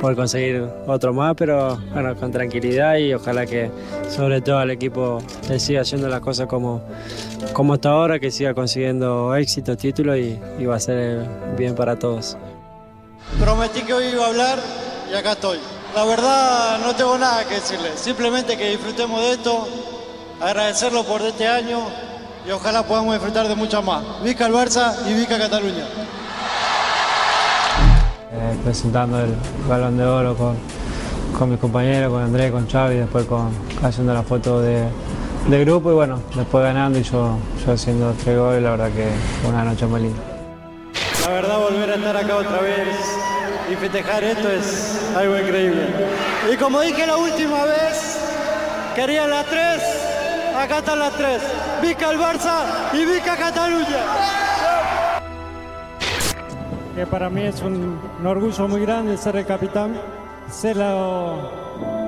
poder conseguir otro más, pero bueno, con tranquilidad y ojalá que sobre todo el equipo le siga haciendo las cosas como, como hasta ahora, que siga consiguiendo éxito, título y, va a ser bien para todos. Prometí que hoy iba a hablar y acá estoy. La verdad no tengo nada que decirle, simplemente que disfrutemos de esto, agradecerlo por este año y ojalá podamos disfrutar de muchas más. Vica el y Vica Cataluña. Presentando el balón de oro con, con mis compañeros, con Andrés, con Xavi, después con, haciendo la foto de, de grupo y bueno, después ganando y yo, yo haciendo tres goles, la verdad que fue una noche muy linda. La verdad volver a estar acá otra vez y festejar esto es algo increíble. Y como dije la última vez, querían las tres, acá están las tres. Vica el Barça y Vica Cataluña. Que para mí es un, orgullo muy grande ser el capitán, ser lo,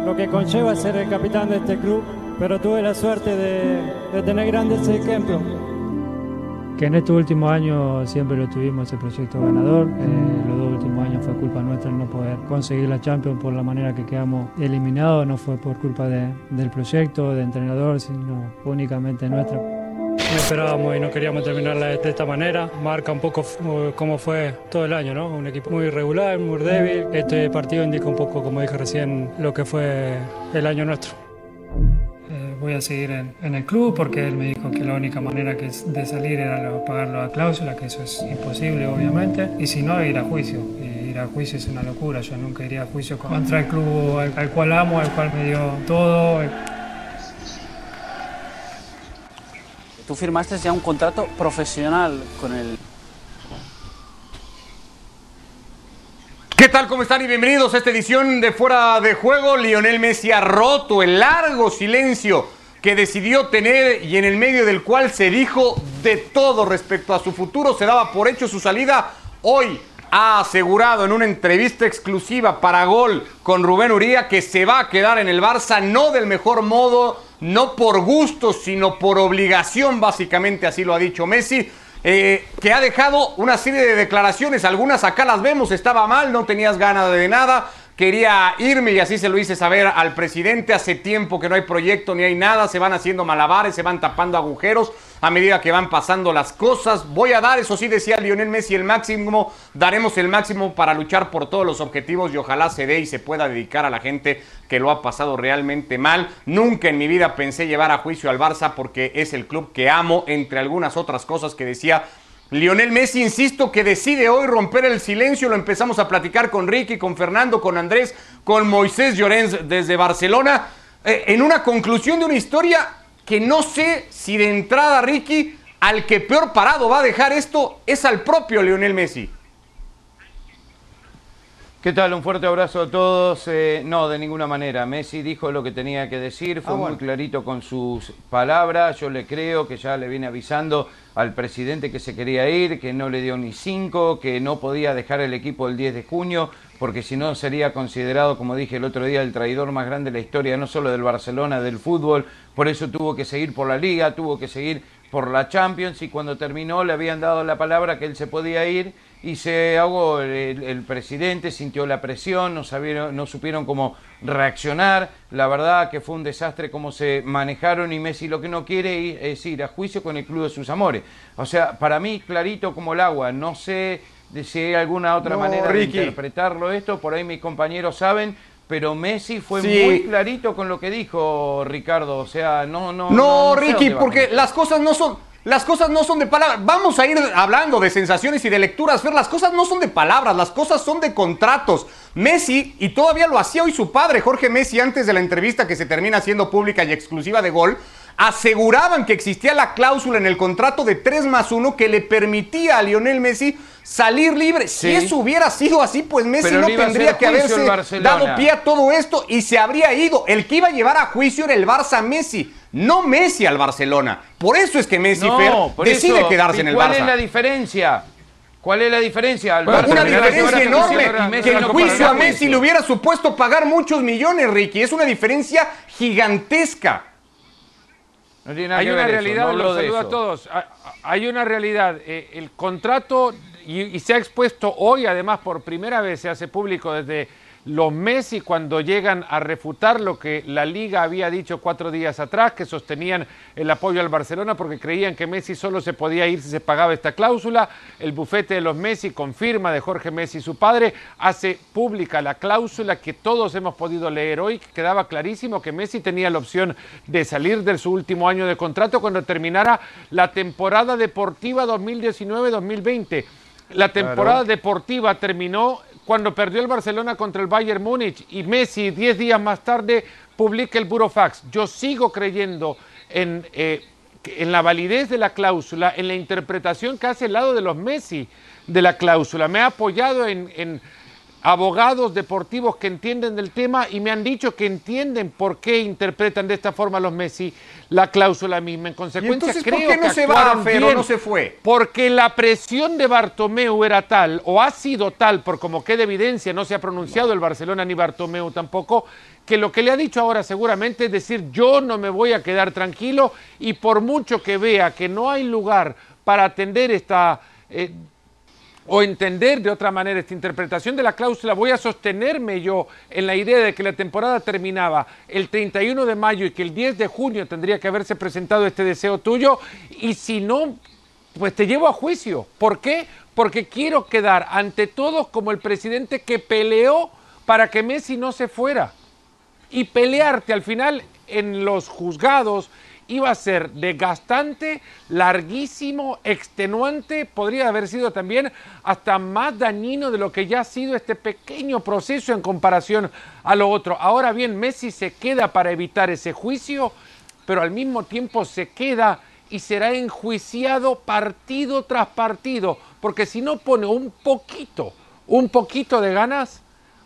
lo que conlleva ser el capitán de este club, pero tuve la suerte de, de tener grandes ejemplos que en estos últimos años siempre lo tuvimos ese proyecto ganador. Eh, los dos últimos años fue culpa nuestra no poder conseguir la Champions por la manera que quedamos eliminados. No fue por culpa de, del proyecto, del entrenador, sino únicamente nuestra. No esperábamos y no queríamos terminarla de esta manera. Marca un poco cómo fue todo el año, ¿no? Un equipo muy irregular, muy débil. Este partido indica un poco, como dije recién, lo que fue el año nuestro voy a seguir en, el club porque él me dijo que la única manera que de salir era pagarlo a cláusula, que eso es imposible obviamente, y si no, ir a juicio. ir a juicio es una locura, yo nunca iría a juicio contra el club al, cual amo, al cual me dio todo. Tú firmaste ya un contrato profesional con el ¿Qué tal? ¿Cómo están? Y bienvenidos a esta edición de Fuera de Juego. Lionel Messi ha roto el largo silencio que decidió tener y en el medio del cual se dijo de todo respecto a su futuro. Se daba por hecho su salida. Hoy ha asegurado en una entrevista exclusiva para Gol con Rubén Uría que se va a quedar en el Barça, no del mejor modo, no por gusto, sino por obligación, básicamente así lo ha dicho Messi. Eh, que ha dejado una serie de declaraciones, algunas acá las vemos, estaba mal, no tenías ganas de nada, quería irme y así se lo hice saber al presidente. Hace tiempo que no hay proyecto ni hay nada, se van haciendo malabares, se van tapando agujeros a medida que van pasando las cosas. Voy a dar, eso sí decía Lionel Messi, el máximo, daremos el máximo para luchar por todos los objetivos y ojalá se dé y se pueda dedicar a la gente que lo ha pasado realmente mal. Nunca en mi vida pensé llevar a juicio al Barça porque es el club que amo, entre algunas otras cosas que decía Lionel Messi, insisto, que decide hoy romper el silencio. Lo empezamos a platicar con Ricky, con Fernando, con Andrés, con Moisés Llorens desde Barcelona. Eh, en una conclusión de una historia que no sé si de entrada, Ricky, al que peor parado va a dejar esto es al propio Lionel Messi. ¿Qué tal? Un fuerte abrazo a todos. Eh, no, de ninguna manera. Messi dijo lo que tenía que decir, fue ah, muy clarito con sus palabras. Yo le creo que ya le viene avisando al presidente que se quería ir, que no le dio ni cinco, que no podía dejar el equipo el 10 de junio, porque si no sería considerado, como dije el otro día, el traidor más grande de la historia, no solo del Barcelona, del fútbol. Por eso tuvo que seguir por la liga, tuvo que seguir por la Champions y cuando terminó le habían dado la palabra que él se podía ir y se ahogó el, presidente, sintió la presión, no, sabieron, no supieron cómo reaccionar, la verdad que fue un desastre cómo se manejaron y Messi lo que no quiere es ir a juicio con el club de sus amores. O sea, para mí clarito como el agua, no sé si hay alguna otra manera de interpretarlo esto, por ahí mis compañeros saben, pero Messi fue muy clarito con lo que dijo Ricardo, o sea, no no No, Ricky, porque las cosas no son las cosas no son de palabras. Vamos a ir hablando de sensaciones y de lecturas. Ver, las cosas no son de palabras, las cosas son de contratos. Messi, y todavía lo hacía hoy su padre, Jorge Messi, antes de la entrevista que se termina siendo pública y exclusiva de gol, aseguraban que existía la cláusula en el contrato de 3 más 1 que le permitía a Lionel Messi salir libre. Si eso hubiera sido así, pues Messi no tendría que haberse dado pie a todo esto y se habría ido. El que iba a llevar a juicio era el Barça Messi no Messi al Barcelona. Por eso es que Messi decide quedarse en el ¿cuál Barça. ¿Cuál es la diferencia? ¿Cuál es la diferencia? una diferencia enorme. Que el juicio a Messi le hubiera supuesto pagar muchos millones, Ricky. Es una diferencia gigantesca. Hay una realidad, los saludo a todos. Hay una realidad. El contrato, y, y se ha expuesto hoy, además, por primera vez se hace público desde los Messi cuando llegan a refutar lo que la liga había dicho cuatro días atrás, que sostenían el apoyo al Barcelona porque creían que Messi solo se podía ir si se pagaba esta cláusula. El bufete de los Messi confirma de Jorge Messi, su padre, hace pública la cláusula que todos hemos podido leer hoy, que quedaba clarísimo que Messi tenía la opción de salir de su último año de contrato cuando terminara la temporada deportiva 2019-2020. La temporada deportiva terminó cuando perdió el Barcelona contra el Bayern Múnich y Messi diez días más tarde publica el Burofax. Yo sigo creyendo en, eh, en la validez de la cláusula, en la interpretación que hace el lado de los Messi de la cláusula. Me ha apoyado en, en abogados deportivos que entienden del tema y me han dicho que entienden por qué interpretan de esta forma los Messi la cláusula misma. En consecuencia, creo ¿por qué no se va, pero no se fue? Porque la presión de Bartomeu era tal, o ha sido tal, por como queda evidencia, no se ha pronunciado el Barcelona ni Bartomeu tampoco, que lo que le ha dicho ahora seguramente es decir, yo no me voy a quedar tranquilo y por mucho que vea que no hay lugar para atender esta... Eh, o entender de otra manera esta interpretación de la cláusula, voy a sostenerme yo en la idea de que la temporada terminaba el 31 de mayo y que el 10 de junio tendría que haberse presentado este deseo tuyo y si no, pues te llevo a juicio. ¿Por qué? Porque quiero quedar ante todos como el presidente que peleó para que Messi no se fuera y pelearte al final en los juzgados iba a ser desgastante, larguísimo, extenuante, podría haber sido también hasta más dañino de lo que ya ha sido este pequeño proceso en comparación a lo otro. Ahora bien, Messi se queda para evitar ese juicio, pero al mismo tiempo se queda y será enjuiciado partido tras partido, porque si no pone un poquito, un poquito de ganas,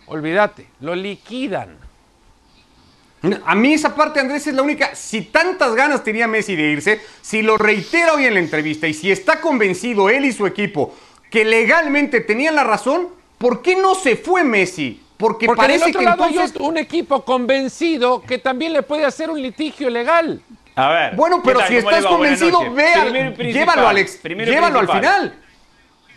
olvídate, lo liquidan. A mí esa parte, Andrés, es la única. Si tantas ganas tenía Messi de irse, si lo reitera hoy en la entrevista y si está convencido él y su equipo que legalmente tenían la razón, ¿por qué no se fue Messi? Porque, parece que entonces... hay un equipo convencido que también le puede hacer un litigio legal. A ver. Bueno, pero si estás convencido, vea, llévalo, Alex, llévalo al final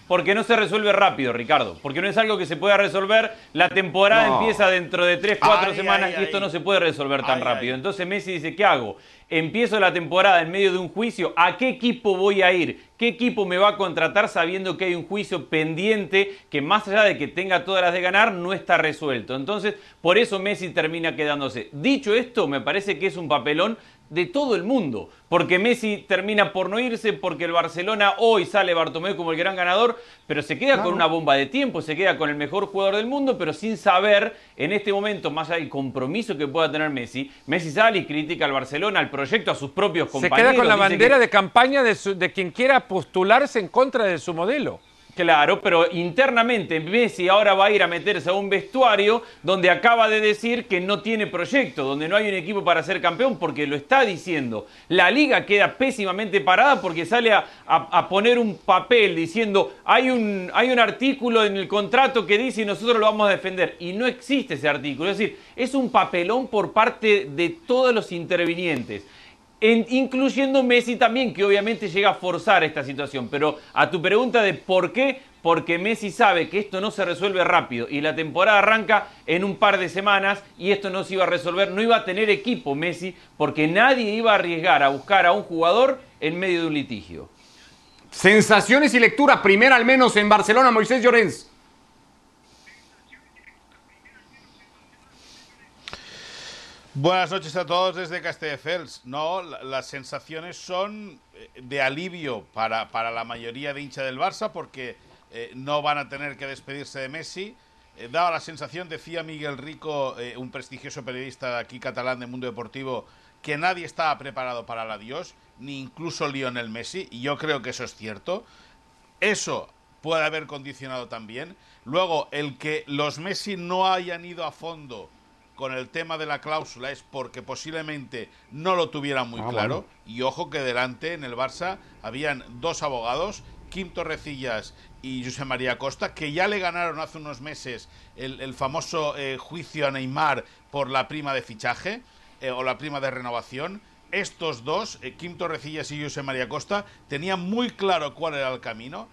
porque no se resuelve rápido, Ricardo. Porque no es algo que se pueda resolver. La temporada empieza dentro de 3, 4 semanas y esto no se puede resolver tan rápido. Entonces Messi dice, ¿qué hago? Empiezo la temporada en medio de un juicio. ¿A qué equipo voy a ir? ¿Qué equipo me va a contratar sabiendo que hay un juicio pendiente que más allá de que tenga todas las de ganar, no está resuelto? Entonces, por eso Messi termina quedándose. Dicho esto, me parece que es un papelón de todo el mundo. Porque Messi termina por no irse, porque el Barcelona hoy sale Bartomeu como el gran ganador, pero se queda con una bomba de tiempo, se queda con el mejor jugador del mundo, pero sin saber en este momento, más allá del compromiso que pueda tener Messi, Messi sale y critica al Barcelona, al proyecto, a sus propios compañeros. Se queda con la bandera de campaña de, de quien quiera postularse en contra de su modelo. Claro, pero internamente Messi ahora va a ir a meterse a un vestuario donde acaba de decir que no tiene proyecto, donde no hay un equipo para ser campeón, porque lo está diciendo. La liga queda pésimamente parada porque sale a, poner un papel diciendo hay un, hay un artículo en el contrato que dice y nosotros lo vamos a defender. Y no existe ese artículo. Es decir, es un papelón por parte de todos los intervinientes incluyendo Messi también, que obviamente llega a forzar esta situación. Pero a tu pregunta de por qué, porque Messi sabe que esto no se resuelve rápido y la temporada arranca en un par de semanas y esto no se iba a resolver, no iba a tener equipo Messi, porque nadie iba a arriesgar a buscar a un jugador en medio de un litigio. Sensaciones y lectura, primera al menos en Barcelona, Moisés Llorens. Buenas noches a todos desde Castelldefels. No, las sensaciones son eh, de alivio para, para, la mayoría de hincha del Barça porque eh, no van a tener que despedirse de Messi. Eh, daba la sensación, decía Miguel Rico, un prestigioso periodista aquí catalán de Mundo Deportivo, que nadie estaba preparado para el adiós, ni incluso Lionel Messi, y yo creo que eso es cierto. Eso puede haber condicionado también. Luego, el que los Messi no hayan ido a fondo con el tema de la cláusula es porque posiblemente no lo tuvieran muy ah, claro. Y ojo que delante en el Barça habían dos abogados, Kim Torrecillas y José María Costa, que ya le ganaron hace unos meses el, famoso eh, juicio a Neymar por la prima de fichaje eh, o la prima de renovación. Estos dos, eh, Kim Torrecillas y José María Costa, tenían muy claro cuál era el camino,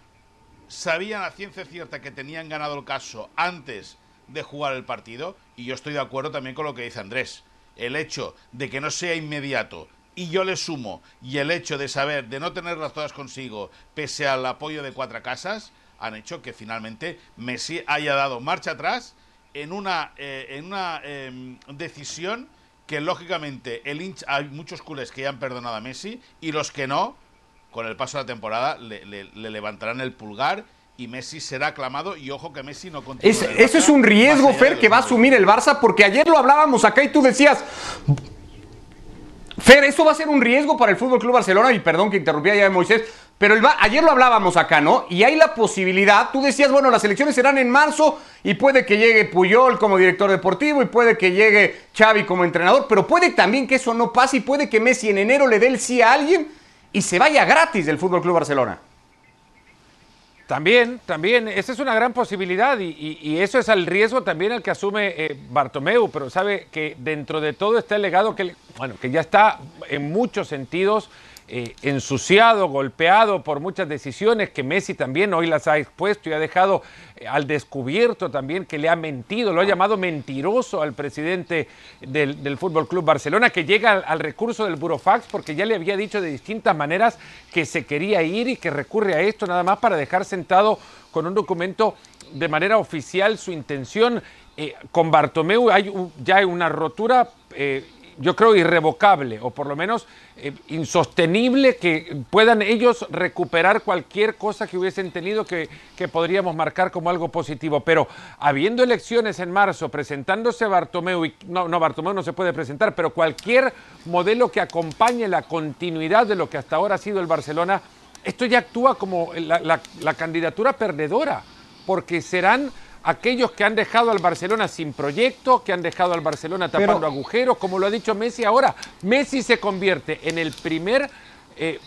sabían a ciencia cierta que tenían ganado el caso antes de jugar el partido. Y yo estoy de acuerdo también con lo que dice Andrés. El hecho de que no sea inmediato y yo le sumo, y el hecho de saber, de no tenerlas todas consigo, pese al apoyo de cuatro casas, han hecho que finalmente Messi haya dado marcha atrás en una, eh, en una em, decisión que lógicamente el hincha, hay muchos culés que ya han perdonado a Messi y los que no, con el paso de la temporada, le- le levantarán el pulgar y Messi será aclamado y ojo que Messi no. Es- el eso es un riesgo, Fer, que va a asumir el Barça, porque ayer lo hablábamos acá y tú decías, Fer, eso va a ser un riesgo para el Fútbol Club Barcelona, y perdón que interrumpía ya de Moisés, pero el ayer lo hablábamos acá, ¿no? Y hay la posibilidad, tú decías, bueno, las elecciones serán en marzo y puede que llegue Puyol como director deportivo y puede que llegue Xavi como entrenador, pero puede también que eso no pase y puede que Messi en enero le dé el sí a alguien y se vaya gratis del Fútbol Club Barcelona. También, también, esa es una gran posibilidad y, eso es el riesgo también el que asume eh, Bartomeu, pero sabe que dentro de todo está el legado que, bueno, que ya está en muchos sentidos eh, ensuciado, golpeado por muchas decisiones que Messi también hoy las ha expuesto y ha dejado eh, al descubierto también que le ha mentido, lo ha llamado mentiroso al presidente del, del Fútbol Club Barcelona, que llega al, recurso del Burofax porque ya le había dicho de distintas maneras que se quería ir y que recurre a esto nada más para dejar sentado con un documento de manera oficial su intención. Eh, con Bartomeu hay ya hay una rotura. Yo creo irrevocable, o por lo menos eh, insostenible, que puedan ellos recuperar cualquier cosa que hubiesen tenido que, que podríamos marcar como algo positivo. Pero habiendo elecciones en marzo, presentándose Bartomeu, y no, no, Bartomeu no se puede presentar, pero cualquier modelo que acompañe la continuidad de lo que hasta ahora ha sido el Barcelona, esto ya actúa como la- la candidatura perdedora, porque serán aquellos que han dejado al Barcelona sin proyecto, que han dejado al Barcelona tapando Pero- agujeros, como lo ha dicho Messi ahora. Messi se convierte en el primer eh,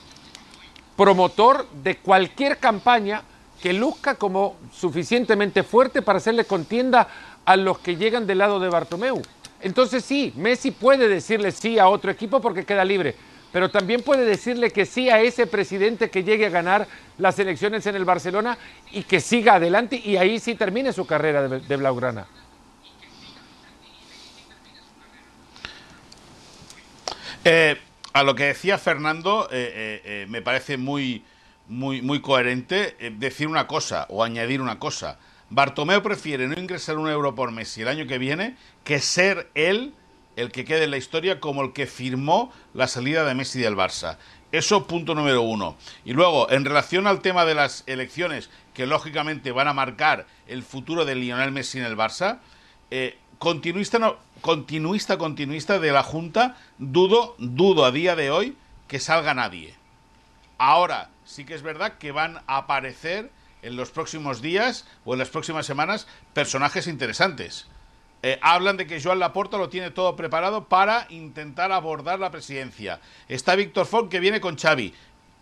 promotor de cualquier campaña que luzca como suficientemente fuerte para hacerle contienda a los que llegan del lado de Bartomeu. Entonces sí, Messi puede decirle sí a otro equipo porque queda libre, pero también puede decirle que sí a ese presidente que llegue a ganar las elecciones en el Barcelona y que siga adelante y ahí sí termine su carrera de, de Blaugrana. Eh, a lo que decía Fernando, eh, eh, me parece muy, muy, coherente decir una cosa o añadir una cosa. Bartomeu prefiere no ingresar un euro por Messi el año que viene que ser él el que quede en la historia como el que firmó la salida de Messi del Barça. Eso punto número uno. Y luego, en relación al tema de las elecciones, que lógicamente van a marcar el futuro de Lionel Messi en el Barça, eh, continuista, no, continuista, continuista de la Junta, dudo, dudo a día de hoy que salga nadie. Ahora, sí que es verdad que van a aparecer en los próximos días o en las próximas semanas personajes interesantes. Eh, hablan de que Joan Laporta lo tiene todo preparado para intentar abordar la presidencia. Está Víctor Font que viene con Xavi.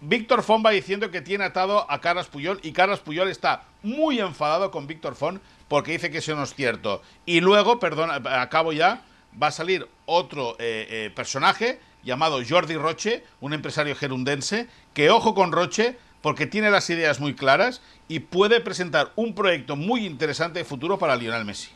Víctor Font va diciendo que tiene atado a Carlos Puyol y Carlos Puyol está muy enfadado con Víctor Font porque dice que eso no es cierto. Y luego, perdón, acabo ya, va a salir otro eh, eh, personaje llamado Jordi Roche, un empresario gerundense, que ojo con Roche porque tiene las ideas muy claras y puede presentar un proyecto muy interesante de futuro para Lionel Messi.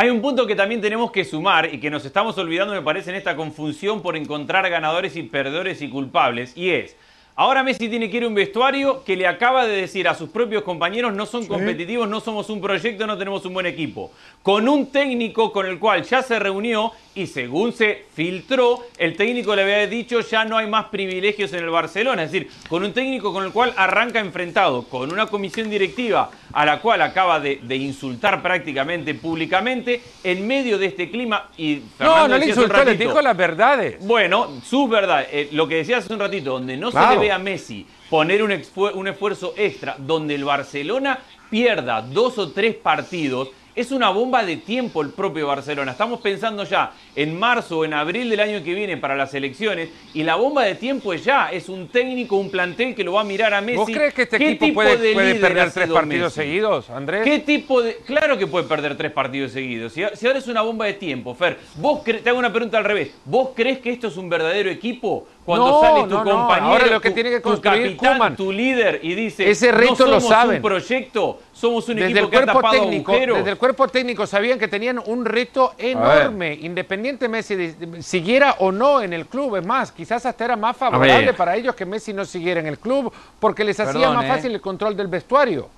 Hay un punto que también tenemos que sumar y que nos estamos olvidando, me parece, en esta confusión por encontrar ganadores y perdedores y culpables, y es, ahora Messi tiene que ir a un vestuario que le acaba de decir a sus propios compañeros, no son competitivos, no somos un proyecto, no tenemos un buen equipo, con un técnico con el cual ya se reunió y según se filtró, el técnico le había dicho ya no hay más privilegios en el Barcelona, es decir, con un técnico con el cual arranca enfrentado, con una comisión directiva a la cual acaba de, de insultar prácticamente públicamente, en medio de este clima y No, Fernando no le insultó, le dijo las verdades. bueno, sus verdades, eh, lo que decía hace un ratito, donde no se le ve a Messi poner un, un esfuerzo extra, donde el Barcelona pierda dos o tres partidos, es una bomba de tiempo el propio Barcelona. Estamos pensando ya en marzo o en abril del año que viene para las elecciones y la bomba de tiempo es ya, es un técnico, un plantel que lo va a mirar a Messi. ¿Vos crees que este ¿Qué equipo puede, de puede perder tres partidos Messi? seguidos, Andrés? ¿Qué tipo de.? Claro que puede perder tres partidos seguidos. Si, si ahora es una bomba de tiempo, Fer, vos cre- te hago una pregunta al revés. ¿Vos crees que esto es un verdadero equipo? Cuando No, sale tu no, no. compañero, Ahora lo que tu- tiene que tu construir- capitán, Koeman. tu líder, y dice, Ese reto no lo somos saben. un proyecto, somos un Desde equipo el que ha cuerpo tapado técnico, agujeros. desde el cuerpo técnico sabían que tenían un reto enorme, independientemente de si siguiera o no en el club. Es más, quizás hasta era más favorable para ellos que Messi no siguiera en el club, porque les hacía más ¿eh? fácil el control del vestuario.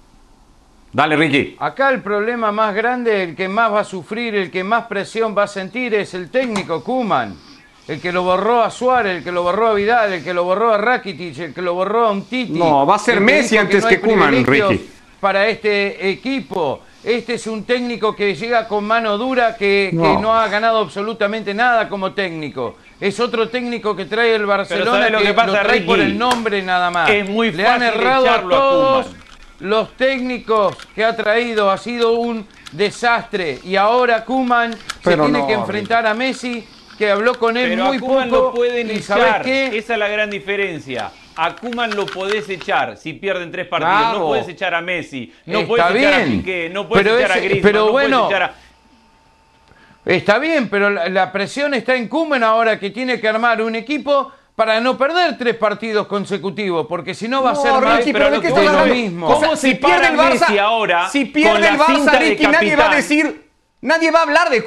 Dale, Ricky. Acá el problema más grande, el que más va a sufrir, el que más presión va a sentir es el técnico Kuman. El que lo borró a Suárez, el que lo borró a Vidal, el que lo borró a Rakitic, el que lo borró a Umtiti. No, va a ser Messi antes no que privilegios Ricky. Para este equipo. Este es un técnico que llega con mano dura, que que no, ha ganado absolutamente nada como técnico. Es otro técnico que trae el Barcelona ¿sabes lo que que pasa, trae por el nombre nada más. Es muy Le han fácil errado a todos los técnicos que ha traído ha sido un desastre y ahora Kuman se tiene no, que enfrentar a Messi que habló con él Pero muy a Koeman poco lo pueden y ¿sabes echar. qué? Esa es la gran diferencia. A Koeman lo podés echar si pierden tres partidos. Claro. No puedes echar a Messi. No Está puedes echar a. Piqué. No puedes Pero echar a Griezmann. pero no bueno, echar a- Está bien, pero la, la presión está en Kuman ahora que tiene que armar un equipo para no perder tres partidos consecutivos, porque si no va a No, ser más Ricky, pero pero ¿de lo qué que estás de lo mismo. ¿Cómo O sea, se si pierde el para Barça, Messi ahora si con pierde la el Barça, cinta de Ricky, nadie va a decir, nadie va a hablar de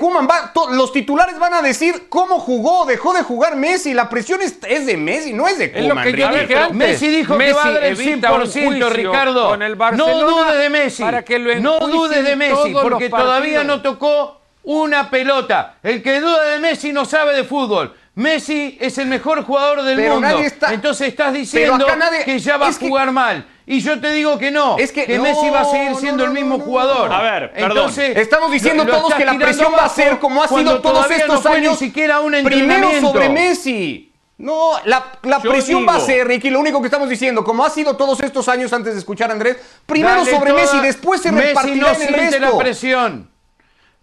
to- los titulares van a decir cómo jugó, dejó de jugar Messi, la presión es, es de Messi, no es de Es lo que yo dije antes. Messi dijo que Messi va a dar el evita un 100%, juicio Ricardo. con el no dudes de Messi. para que lo no dudes de Messi, porque todavía no tocó una pelota. El que duda de Messi no sabe de fútbol. Messi es el mejor jugador del Pero mundo. nadie está- Entonces estás diciendo nadie- que ya va es a que- jugar mal. Y yo te digo que no. Es que- no, Messi va a seguir siendo no, el mismo no, no. jugador. A ver, perdón. Entonces, Estamos diciendo lo- lo todos que la presión va a ser como ha sido todos estos años. Ni siquiera un primero sobre Messi. No, la, presión va a ser, Ricky, lo único que estamos diciendo, como ha sido todos estos años antes de escuchar a Andrés, primero sobre toda- Messi, después se Messi repartirá no en el siente resto. la presión.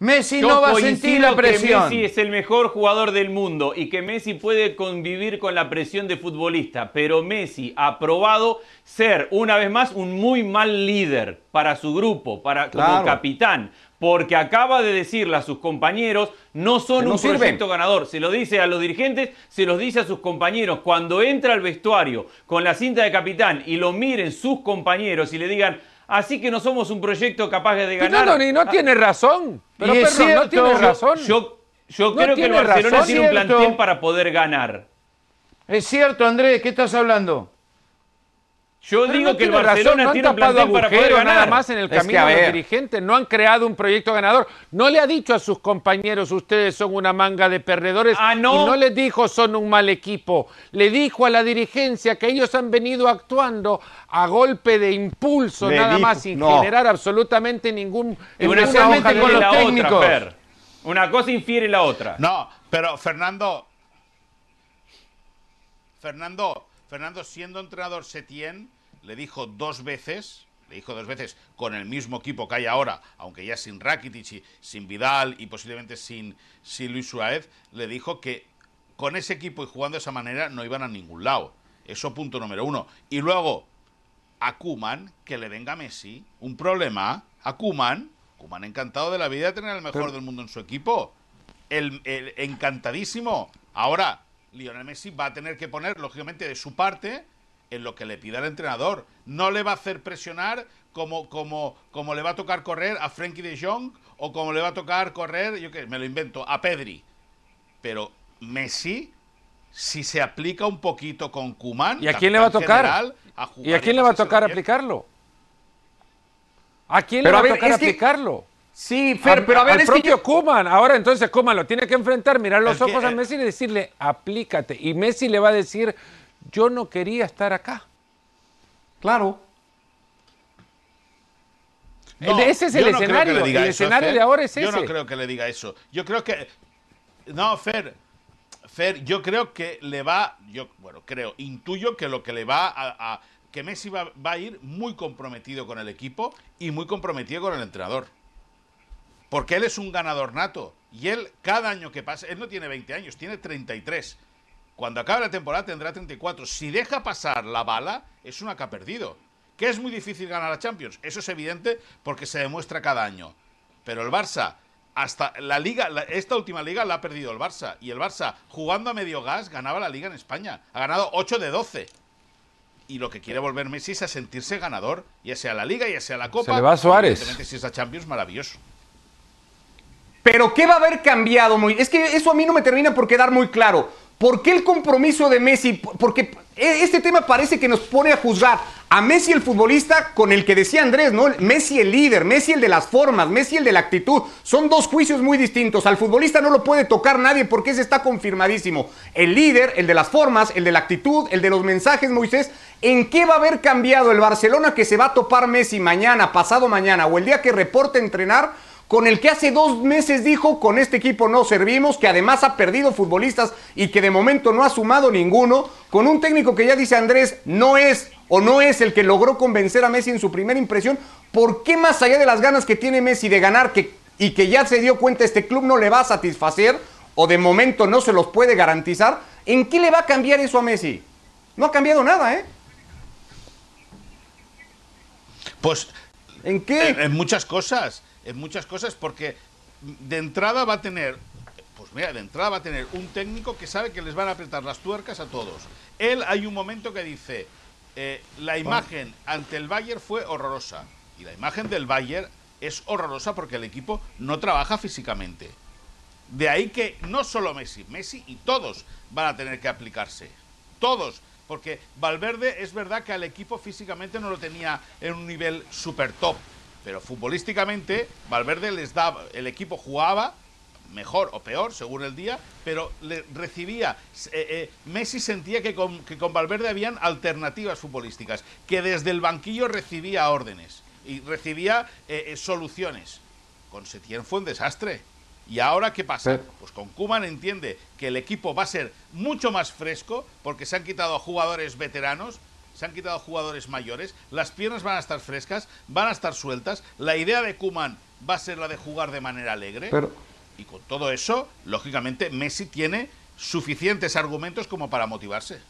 Messi Yo no va a sentir la presión. que Messi es el mejor jugador del mundo y que Messi puede convivir con la presión de futbolista, pero Messi ha probado ser una vez más un muy mal líder para su grupo, para como capitán, porque acaba de decirle a sus compañeros no son no un sirven. proyecto ganador, se lo dice a los dirigentes, se los dice a sus compañeros cuando entra al vestuario con la cinta de capitán y lo miren sus compañeros y le digan Así que no somos un proyecto capaz de Pero ganar. no, y no tiene razón. Pero Perro, no cierto, tiene yo- razón. Yo, yo No creo que el tiene Barcelona razón. tiene un plantel para poder ganar. Es cierto, Andrés, ¿qué estás hablando? Yo Pero digo no que el tiene razón, Barcelona no han tiene un tapado plantel para poder agujeros ganar. nada más en el Es que, camino a de los dirigentes. No han creado un proyecto ganador. No le ha dicho a sus compañeros, ustedes son una manga de perdedores. Ah, ¿no? Y no les dijo, son un mal equipo. Le dijo a la dirigencia que ellos han venido actuando a golpe de impulso, Le nada dijo, más, sin no. generar absolutamente ningún... Especialmente con los la técnicos. otra. Una cosa infiere la otra. No, pero Fernando. Fernando, Fernando, siendo entrenador Setién, le dijo dos veces, le dijo dos veces con el mismo equipo que hay ahora, aunque ya sin Rakitic, y sin Vidal y posiblemente sin, sin Luis Suárez, le dijo que con ese equipo y jugando de esa manera no iban a ningún lado. Eso punto número uno. Y luego, a Kuman, que le venga Messi, un problema, a Kuman, Kuman encantado de la vida de tener al mejor del mundo en su equipo. El, el- encantadísimo. Ahora, Lionel Messi va a tener que poner, lógicamente, de su parte en lo que le pida el entrenador. No le va a hacer presionar como, como, como le va a tocar correr a Frenkie de Jong o como le va a tocar correr, yo qué, me lo invento, a Pedri. Pero Messi, si se aplica un poquito con Kuman, ¿Y a quién le va a tocar? ¿Y a quién le va a tocar aplicar? aplicarlo? ¿A quién Pero le va a ver, tocar que- aplicarlo? Sí, Fer, Al- pero a ver, al es que propio yo- Koeman. Ahora entonces Koeman lo tiene que enfrentar, mirar los que, ojos a eh, Messi y decirle, aplícate. Y Messi le va a decir, yo no quería estar acá. Claro. No, El- ese es el yo no que escenario. el eso, escenario Fer. de ahora es Yo ese. no creo que le diga eso. Yo creo que. No, Fer. Fer, yo creo que le va. Yo, bueno, creo, intuyo que lo que le va a. a- que Messi va, va a ir muy comprometido con el equipo y muy comprometido con el entrenador. Porque él es un ganador nato. Y él, cada año que pasa, él no tiene 20 años, tiene 33. Cuando acabe la temporada tendrá 34. Si deja pasar la bala, es una que ha perdido. Que es muy difícil ganar a Champions. Eso es evidente porque se demuestra cada año. Pero el Barça, hasta la liga, la- esta última liga la ha perdido el Barça. Y el Barça, jugando a medio gas, ganaba la liga en España. Ha ganado 8 de 12. y lo que quiere volver Messi es a sentirse ganador, ya sea la Liga, ya sea la Copa. Se le va a Suárez. Si es la Champions, maravilloso. Pero ¿qué va a haber cambiado? Muy? Es que eso a mí no me termina por quedar muy claro. ¿Por qué el compromiso de Messi? Porque e, este tema parece que nos pone a juzgar a Messi el futbolista con el que decía Andrés, ¿no? Messi el líder, Messi el de las formas, Messi el de la actitud. Son dos juicios muy distintos. Al futbolista no lo puede tocar nadie porque ese está confirmadísimo. El líder, el de las formas, el de la actitud, el de los mensajes, Moisés. ¿En qué va a haber cambiado el Barcelona que se va a topar Messi mañana, pasado mañana o el día que reporte entrenar? Con el que hace dos meses dijo con este equipo no servimos, que además ha perdido futbolistas y que de momento no ha sumado ninguno, con un técnico que ya dice Andrés no es o no es el que logró convencer a Messi en su primera impresión, ¿por qué más allá de las ganas que tiene Messi de ganar que, y que ya se dio cuenta este club no le va a satisfacer o de momento no se los puede garantizar, ¿en qué le va a cambiar eso a Messi? No ha cambiado nada, ¿eh? Pues ¿En qué? En, en muchas cosas en muchas cosas porque de entrada va a tener, pues mira, de entrada va a tener un técnico que sabe que les van a apretar las tuercas a todos. Él hay un momento que dice, eh, la imagen ante el Bayern fue horrorosa. Y la imagen del Bayern es horrorosa porque el equipo no trabaja físicamente. De ahí que no solo Messi, Messi y todos van a tener que aplicarse. Todos. Porque Valverde es verdad que al equipo físicamente no lo tenía en un nivel super top. Pero futbolísticamente, Valverde les daba, el equipo jugaba mejor o peor, según el día, pero le recibía. Eh, eh, Messi sentía que con, que con Valverde habían alternativas futbolísticas, que desde el banquillo recibía órdenes y recibía eh, soluciones. Con Setién fue un desastre. ¿Y ahora qué pasa? Pues con Kuman entiende que el equipo va a ser mucho más fresco porque se han quitado a jugadores veteranos se han quitado jugadores mayores, las piernas van a estar frescas, van a estar sueltas, la idea de Kuman va a ser la de jugar de manera alegre. Y con todo eso, lógicamente, Messi tiene suficientes argumentos como para motivarse.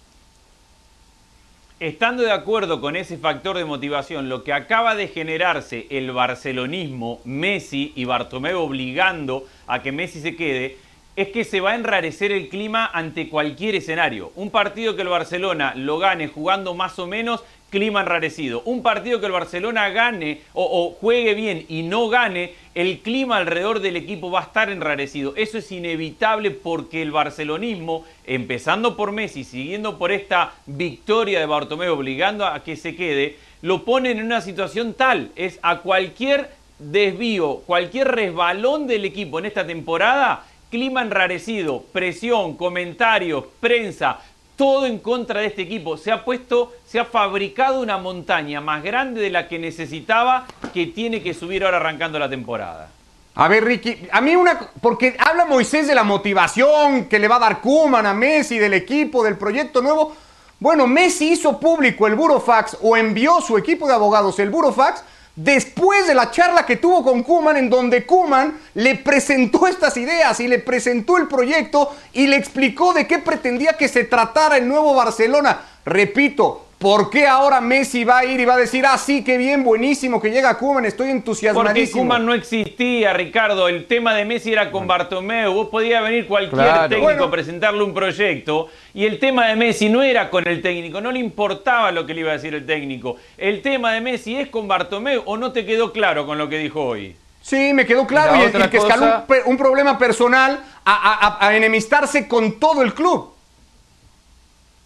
Estando de acuerdo con ese factor de motivación, lo que acaba de generarse el barcelonismo, Messi y Bartomeu obligando a que Messi se quede, es que se va a enrarecer el clima ante cualquier escenario. Un partido que el Barcelona lo gane jugando más o menos, clima enrarecido. Un partido que el Barcelona gane o, juegue bien y no gane, el clima alrededor del equipo va a estar enrarecido. Eso es inevitable porque el barcelonismo, empezando por Messi, siguiendo por esta victoria de Bartomeu, obligando a que se quede, lo ponen en una situación tal, es a cualquier desvío, cualquier resbalón del equipo en esta temporada, clima enrarecido, presión, comentarios, prensa, todo en contra de este equipo. Se ha puesto, se ha fabricado una montaña más grande de la que necesitaba que tiene que subir ahora arrancando la temporada. A ver, Ricky, a mí una. Porque habla Moisés de la motivación que le va a dar Kuman a Messi, del equipo, del proyecto nuevo. Bueno, Messi hizo público el Burofax o envió su equipo de abogados el Burofax después de la charla que tuvo con Kuman, en donde Kuman le presentó estas ideas y le presentó el proyecto y le explicó de qué pretendía que se tratara el nuevo Barcelona. Repito, ¿Por qué ahora Messi va a ir y va a decir, ah, sí, qué bien, buenísimo que llega Kuman, estoy entusiasmadísimo? Porque Kuman no existía, Ricardo. El tema de Messi era con Bartomeu. Vos podías venir cualquier técnico a presentarle un proyecto. Y el tema de Messi no era con el técnico, no le importaba lo que le iba a decir el técnico. El tema de Messi es con Bartomeu o no te quedó claro con lo que dijo hoy. Sí, me quedó claro. Y, y que escaló un, problema personal a enemistarse con todo el club.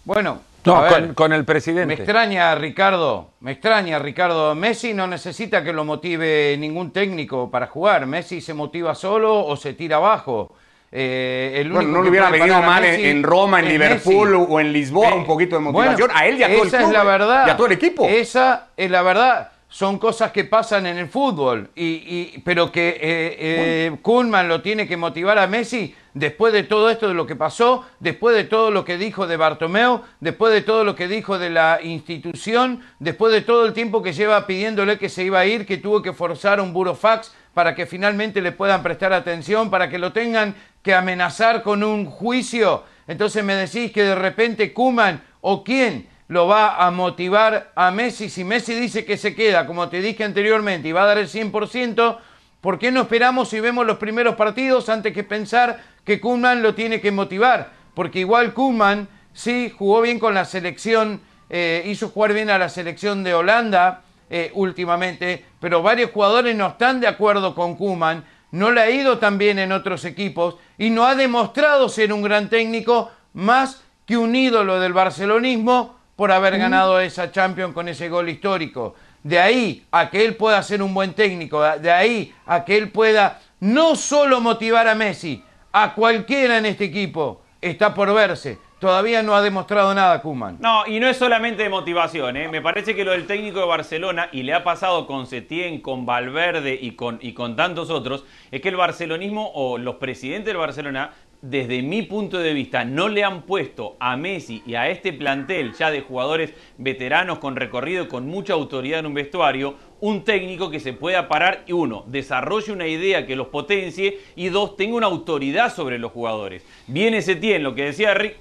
Bueno, no, con, el presidente. Me extraña, Ricardo. Me extraña, Ricardo. Messi no necesita que lo motive ningún técnico para jugar. Messi se motiva solo o se tira abajo. Eh, bueno, no le hubiera venido mal en, Roma, en Liverpool o en Lisboa un poquito de motivación. a él y a todo el Esa es la verdad. Y a todo el equipo. Esa es la verdad son cosas que pasan en el fútbol, y, pero que eh, eh Kuhlman lo tiene que motivar a Messi después de todo esto de lo que pasó, después de todo lo que dijo de Bartomeu, después de todo lo que dijo de la institución, después de todo el tiempo que lleva pidiéndole que se iba a ir, que tuvo que forzar un burofax para que finalmente le puedan prestar atención, para que lo tengan que amenazar con un juicio. Entonces me decís que de repente Kuman o quién lo va a motivar a Messi. Si Messi dice que se queda, como te dije anteriormente, y va a dar el 100%, ¿por qué no esperamos y vemos los primeros partidos antes que pensar que Kuhlman lo tiene que motivar? Porque igual Kuhlman sí jugó bien con la selección eh, hizo jugar bien a la selección de Holanda eh, últimamente, pero varios jugadores no están de acuerdo con Kuman, no le ha ido tan bien en otros equipos y no ha demostrado ser un gran técnico más que un ídolo del barcelonismo por haber ganado esa Champions con ese gol histórico. De ahí a que él pueda ser un buen técnico, de ahí a que él pueda no solo motivar a Messi, a cualquiera en este equipo, está por verse. Todavía no ha demostrado nada Kuman. No, y no es solamente de motivación. ¿eh? Me parece que lo del técnico de Barcelona, y le ha pasado con Setién, con Valverde y con, y con tantos otros, es que el barcelonismo o los presidentes del Barcelona desde mi punto de vista, no le han puesto a Messi y a este plantel ya de jugadores veteranos con recorrido, con mucha autoridad en un vestuario, un técnico que se pueda parar y uno, desarrolle una idea que los potencie y dos, tenga una autoridad sobre los jugadores. Viene Setién, lo que decía Rick,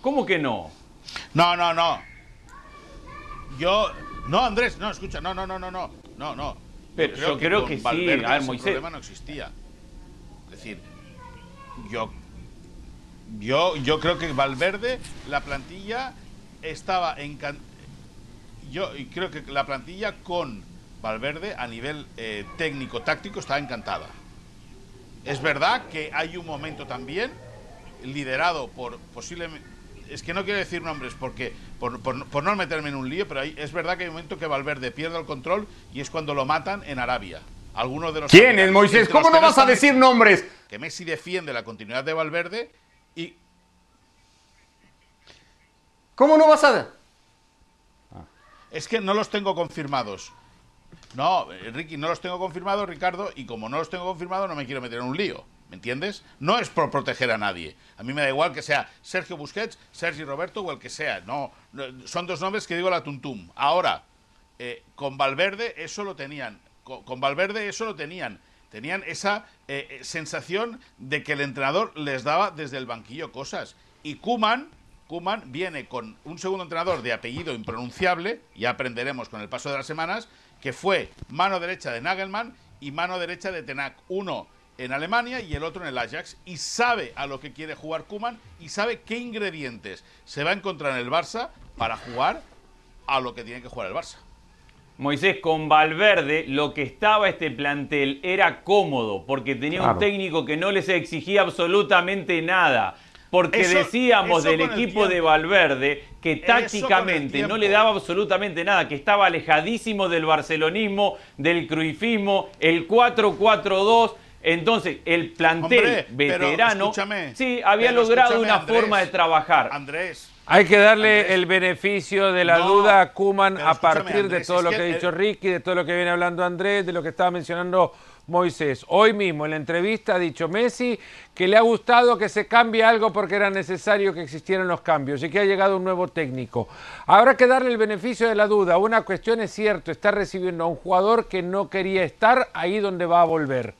¿cómo que no? No, no, no. Yo, no, Andrés, no, escucha, no, no, no, no, no, no, no. Pero yo creo que, con sí, Valverde a ver, Moisés. problema no existía. Es decir, yo yo, yo creo que Valverde, la plantilla estaba en. Yo creo que la plantilla con Valverde a nivel eh, técnico-táctico está encantada. Es verdad que hay un momento también liderado por posiblemente. Es que no quiero decir nombres porque por, por- por no meterme en un lío, pero hay- es verdad que hay un momento que Valverde pierde el control y es cuando lo matan en Arabia. Algunos de los ¿Quién es, Moisés? ¿Cómo no vas a decir nombres? Que Messi defiende la continuidad de Valverde y ¿Cómo no vas a...? Es que no los tengo confirmados. No, Ricky, no los tengo confirmados, Ricardo, y como no los tengo confirmados, no me quiero meter en un lío. ¿Me entiendes? No es por proteger a nadie. A mí me da igual que sea Sergio Busquets, Sergio Roberto o el que sea. No, no, son dos nombres que digo la tuntum. Ahora, eh, con Valverde eso lo tenían. Con, con Valverde eso lo tenían. Tenían esa eh, eh, sensación de que el entrenador les daba desde el banquillo cosas. Y Kuman, Kuman viene con un segundo entrenador de apellido impronunciable, ya aprenderemos con el paso de las semanas, que fue mano derecha de Nagelman y mano derecha de Tenac. Uno en Alemania y el otro en el Ajax. Y sabe a lo que quiere jugar Kuman y sabe qué ingredientes se va a encontrar en el Barça para jugar a lo que tiene que jugar el Barça. Moisés, con Valverde lo que estaba este plantel era cómodo, porque tenía un técnico que no les exigía absolutamente nada. Porque Eso- decíamos eso del equipo tiempo. de Valverde que tácticamente no le daba absolutamente nada, que estaba alejadísimo del barcelonismo, del cruifismo, el 4-4-2. Entonces, el plantel Hombre, veterano sí había pero logrado una Andrés, forma de trabajar. Andrés, Hay que darle Andrés. el beneficio de la No, duda a Kuman a partir de todo lo que que ha dicho Ricky, de todo lo que viene hablando Andrés, de lo que estaba mencionando Moisés. Hoy mismo en la entrevista ha dicho Messi que le ha gustado que se cambie algo porque era necesario que existieran los cambios y que ha llegado un nuevo técnico. Habrá que darle el beneficio de la duda. Una cuestión es cierto, está recibiendo a un jugador que no quería estar ahí donde va a volver.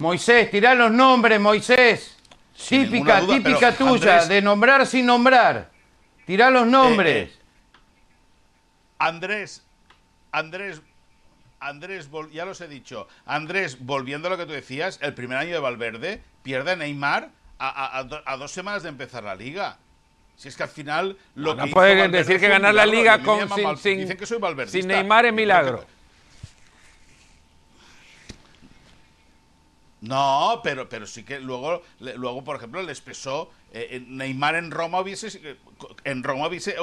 Moisés, tirá los nombres, Moisés. Típica, duda, típica tuya, Andrés- de nombrar sin nombrar. Tirá los nombres. eh, Andrés, Andrés, Andrés, ya los he dicho. Andrés, volviendo a lo que tú decías, el primer año de Valverde pierde a Neymar a, a- a do- a dos semanas de empezar la liga. Si es que al final lo No que hizo puede Valverde decir que ganar la liga con, sin, sin- dicen que soy sin Neymar es milagro. No, pero, pero sí que luego, luego por ejemplo, les pesó. eh, Neymar en Roma hubiese. eh, En Roma hubiese.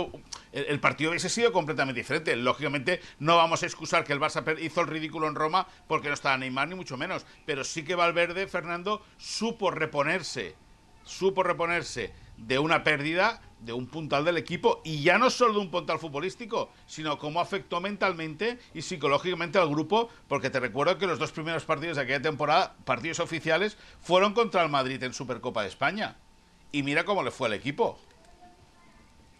eh, el, partido hubiese sido completamente diferente. Lógicamente, no vamos a excusar que el Barça hizo el ridículo en Roma porque no estaba Neymar, ni mucho menos. Pero sí que Valverde, Fernando, supo reponerse. Supo reponerse de una pérdida de un puntal del equipo y ya no solo de un puntal futbolístico, sino cómo afectó mentalmente y psicológicamente al grupo, porque te recuerdo que los dos primeros partidos de aquella temporada, partidos oficiales, fueron contra el Madrid en Supercopa de España. Y mira cómo le fue al equipo.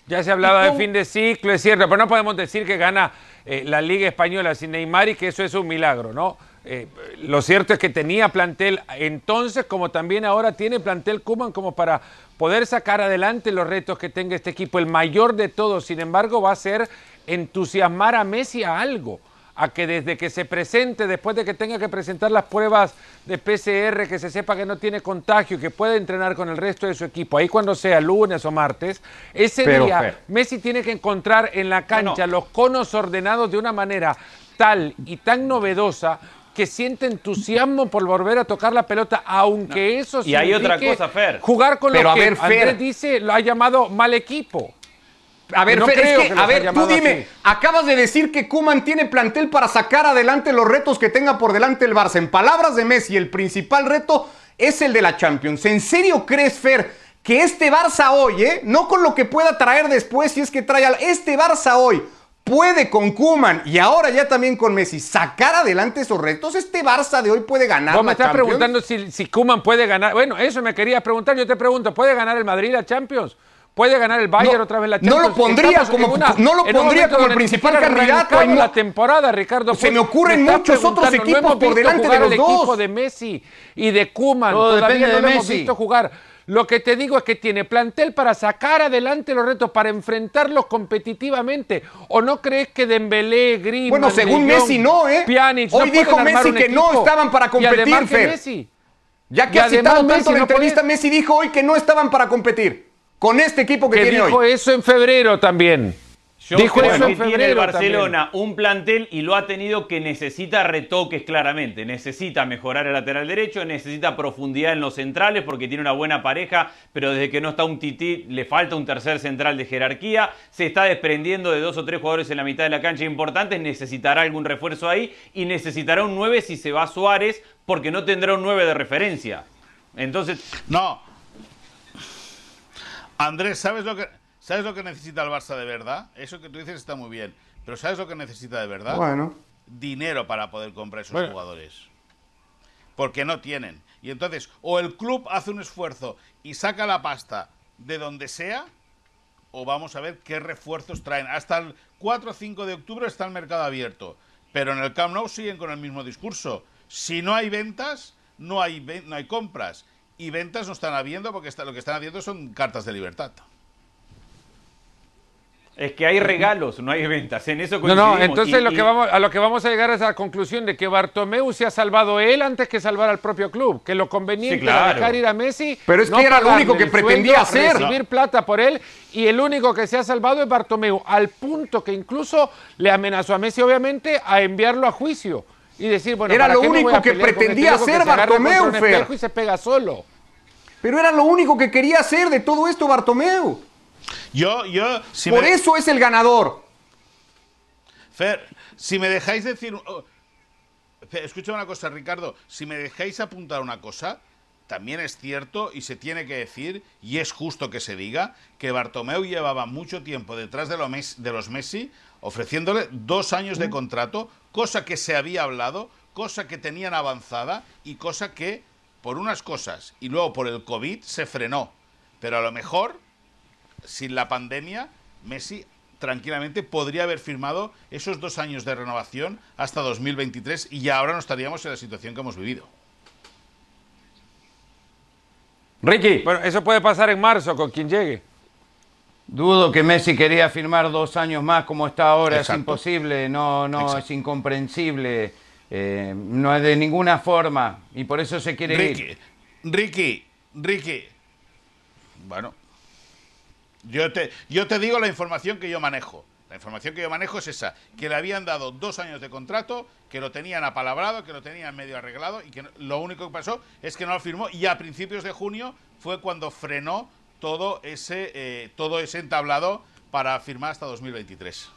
Ya se hablaba ¿Y de fin de ciclo, es cierto, pero no podemos decir que gana eh, la Liga Española sin Neymar y que eso es un milagro, ¿no? Eh, lo cierto es que tenía plantel entonces, como también ahora tiene plantel Kuman como para poder sacar adelante los retos que tenga este equipo. El mayor de todos, sin embargo, va a ser entusiasmar a Messi a algo, a que desde que se presente, después de que tenga que presentar las pruebas de PCR, que se sepa que no tiene contagio, que puede entrenar con el resto de su equipo, ahí cuando sea lunes o martes, ese Pero, día Fer. Messi tiene que encontrar en la cancha los conos ordenados de una manera tal y tan novedosa que siente entusiasmo por volver a tocar la pelota, aunque eso Y hay otra cosa, Fer. Jugar con Pero, lo a que ver, Fer. Andrés dice, lo ha llamado mal equipo. A ver, No Fer, es que, que a ver, tú dime, así. acabas de decir que Kuman tiene plantel para sacar adelante los retos que tenga por delante el Barça. En palabras de Messi, el principal reto es el de la Champions. ¿En serio crees, Fer, que este Barça hoy, eh, no con lo que pueda traer después, si es que trae al, este Barça hoy puede con Kuman y ahora ya también con Messi sacar adelante esos retos? ¿Este Barça de hoy puede ganar Vos me estás Champions? preguntando si, si Koeman puede ganar. Bueno, eso me querías preguntar. Yo te pregunto, ¿puede ganar el Madrid la Champions? ¿Puede ganar el Bayern No, otra vez la no Champions? lo pondría Estamos como- en una- no lo en pondría como el principal candidato, no- la temporada, Ricardo. Se me ocurren muchos otros no equipos hemos por delante de los el dos. equipo de Messi y de Koeman. Todo Todavía no de lo hemos Messi. visto jugar. Lo que te digo es que tiene plantel para sacar adelante los retos, para enfrentarlos competitivamente. ¿O no crees que Dembélé, Griezmann, Bueno, según Messi no, ¿eh? Pjanic, Hoy no dijo Messi que no estaban para Y además competir, que Fer. Messi. Ya que Y ha citado Messi tanto la no entrevista, puede- Messi dijo hoy que no estaban para competir con este equipo que, que tiene dijo hoy. eso en febrero también. Yo dijo creo eso que en tiene el Barcelona un plantel y lo ha tenido que necesita retoques claramente. Necesita mejorar el lateral derecho, necesita profundidad en los centrales porque tiene una buena pareja, pero desde que no está un tití le falta un tercer central de jerarquía. Se está desprendiendo de dos o tres jugadores en la mitad de la cancha importantes. Necesitará algún refuerzo ahí y necesitará un 9 si se va Suárez porque no tendrá un 9 de referencia. Entonces, No. Andrés, ¿sabes lo que sabes lo que necesita el Barça de verdad? Eso que tú dices está muy bien, pero ¿sabes lo que necesita de verdad? Bueno. Dinero para poder comprar esos Bueno. jugadores. Porque no tienen. Y entonces, o el club hace un esfuerzo y saca la pasta de donde sea, o vamos a ver qué refuerzos traen. Hasta el 4 o 5 de octubre está el mercado abierto. Pero en el Camp Nou siguen con el mismo discurso. Si no hay ventas, no hay, no hay compras. Y ventas no están habiendo porque está- lo que están haciendo son cartas de libertad. Es que hay regalos, no hay ventas. En eso No, coincidimos. no, entonces Y- lo que vamos, a lo que vamos a llegar es a la conclusión de que Bartomeu se ha salvado él antes que salvar al propio club. Que lo conveniente Sí, claro. era dejar ir a Messi. Pero es que era lo único que pretendía sueldo, hacer. Recibir plata por él. Y el único que se ha salvado es Bartomeu. Al punto que incluso le amenazó a Messi, obviamente, a enviarlo a juicio. Y decir, bueno, Era ¿para lo qué me voy único a que este pretendía que hacer Bartomeu, un Fer. Y se pega solo. Pero era lo único que quería hacer de todo esto Bartomeu. Yo, yo, si Por me, eso es el ganador. Fer, si me dejáis decir. oh, escucha una cosa, Ricardo. Si me dejáis apuntar una cosa, también es cierto y se tiene que decir, y es justo que se diga, que Bartomeu llevaba mucho tiempo detrás de, lo Mes- de los Messi, ofreciéndole dos años de contrato, cosa que se había hablado, cosa que tenían avanzada y cosa que, por unas cosas y luego por el COVID, se frenó. Pero a lo mejor sin la pandemia, Messi tranquilamente podría haber firmado esos dos años de renovación hasta 2023 y ya ahora no estaríamos en la situación que hemos vivido. Ricky. Bueno, eso puede pasar en marzo con quien llegue. Dudo que Messi quería firmar dos años más como está ahora. Exacto. Es imposible, no, no, Exacto. es incomprensible. eh, no es de ninguna forma. Y por eso se quiere Ricky, ir. Ricky, Ricky. Bueno, yo te, yo te digo la información que yo manejo. La información que yo manejo es esa, que le habían dado dos años de contrato, que lo tenían apalabrado, que lo tenían medio arreglado y que lo único que pasó es que no lo firmó y a principios de junio fue cuando frenó todo ese, eh, todo ese entablado para firmar hasta 2023.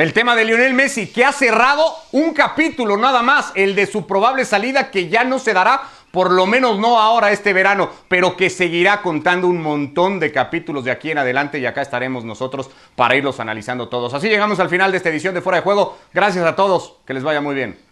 El tema de Lionel Messi, que ha cerrado un capítulo nada más, el de su probable salida, que ya no se dará, por lo menos no ahora este verano, pero que seguirá contando un montón de capítulos de aquí en adelante y acá estaremos nosotros para irlos analizando todos. Así llegamos al final de esta edición de Fuera de Juego. Gracias a todos, que les vaya muy bien.